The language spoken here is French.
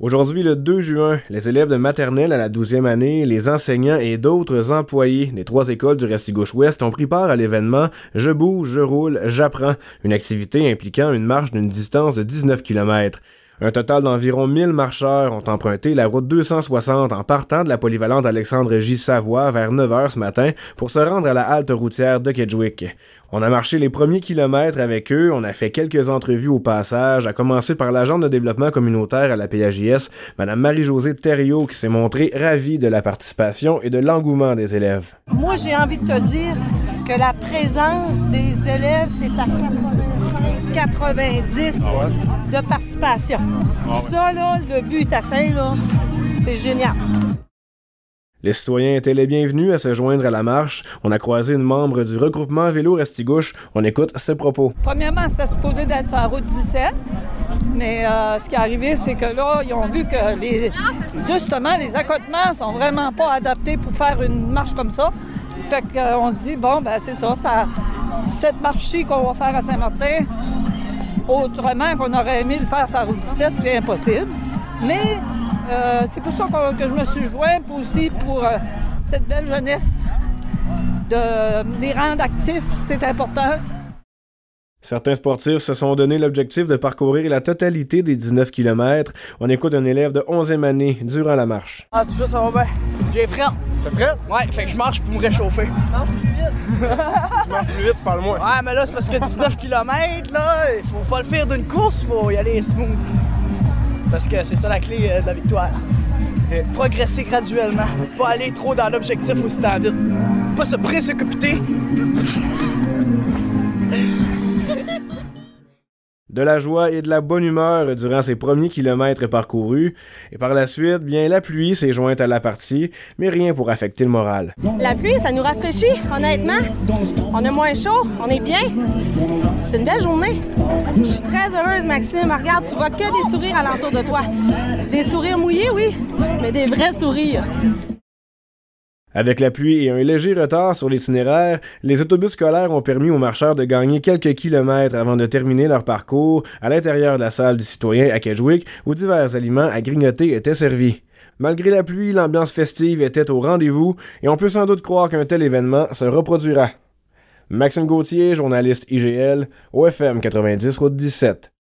Aujourd'hui, le 2 juin, les élèves de maternelle à la 12e année, les enseignants et d'autres employés des trois écoles du Restigouche-Ouest ont pris part à l'événement Je bouge, je roule, j'apprends, une activité impliquant une marche d'une distance de 19 km. Un total d'environ 1000 marcheurs ont emprunté la route 260 en partant de la polyvalente Alexandre J. Savoie vers 9 h ce matin pour se rendre à la halte routière de Kedgewick. On a marché les premiers kilomètres avec eux, on a fait quelques entrevues au passage, à commencer par l'agent de développement communautaire à la PAJS, Mme Marie-Josée Thériault, qui s'est montrée ravie de la participation et de l'engouement des élèves. Moi, j'ai envie de te dire que la présence des élèves, c'est à 90 ah de participation. Ah Ça, là, le but atteint, là, c'est génial. Les citoyens étaient les bienvenus à se joindre à la marche. On a croisé une membre du regroupement Vélo Restigouche. On écoute ses propos. Premièrement, c'était supposé d'être sur la route 17. Mais euh, ce qui est arrivé, c'est que là, ils ont vu que les, justement, les accotements sont vraiment pas adaptés pour faire une marche comme ça. Fait qu'on se dit, bon, ben c'est ça, ça cette marche-ci qu'on va faire à Saint-Martin, autrement qu'on aurait aimé le faire sur la route 17, c'est impossible. Mais euh, c'est pour ça que, je me suis joint aussi pour euh, cette belle jeunesse. De les rendre actifs, c'est important. Certains sportifs se sont donné l'objectif de parcourir la totalité des 19 km. On écoute un élève de 11e année durant la marche. Ah, tout ça, ça va bien. J'ai frais. T'es prêt? Ouais, fait que je marche pour me réchauffer. Marche plus vite. je marche plus vite, parle-moi. Ouais, mais là, c'est parce que 19 km, là, il faut pas le faire d'une course, faut y aller smooth. Parce que c'est ça la clé euh, de la victoire. Progresser graduellement. Pas aller trop dans l'objectif aussi vite. Pas se précipiter. De la joie et de la bonne humeur durant ses premiers kilomètres parcourus, et par la suite, bien la pluie s'est jointe à la partie, mais rien pour affecter le moral. La pluie, ça nous rafraîchit, honnêtement. On a moins chaud, on est bien. C'est une belle journée. Je suis très heureuse, Maxime. Regarde, tu vois que des sourires alentour de toi. Des sourires mouillés, oui, mais des vrais sourires. Avec la pluie et un léger retard sur l'itinéraire, les autobus scolaires ont permis aux marcheurs de gagner quelques kilomètres avant de terminer leur parcours à l'intérieur de la salle du citoyen à Kedgewick où divers aliments à grignoter étaient servis. Malgré la pluie, l'ambiance festive était au rendez-vous et on peut sans doute croire qu'un tel événement se reproduira. Maxime Gauthier, journaliste IGL, OFM 90 Route 17.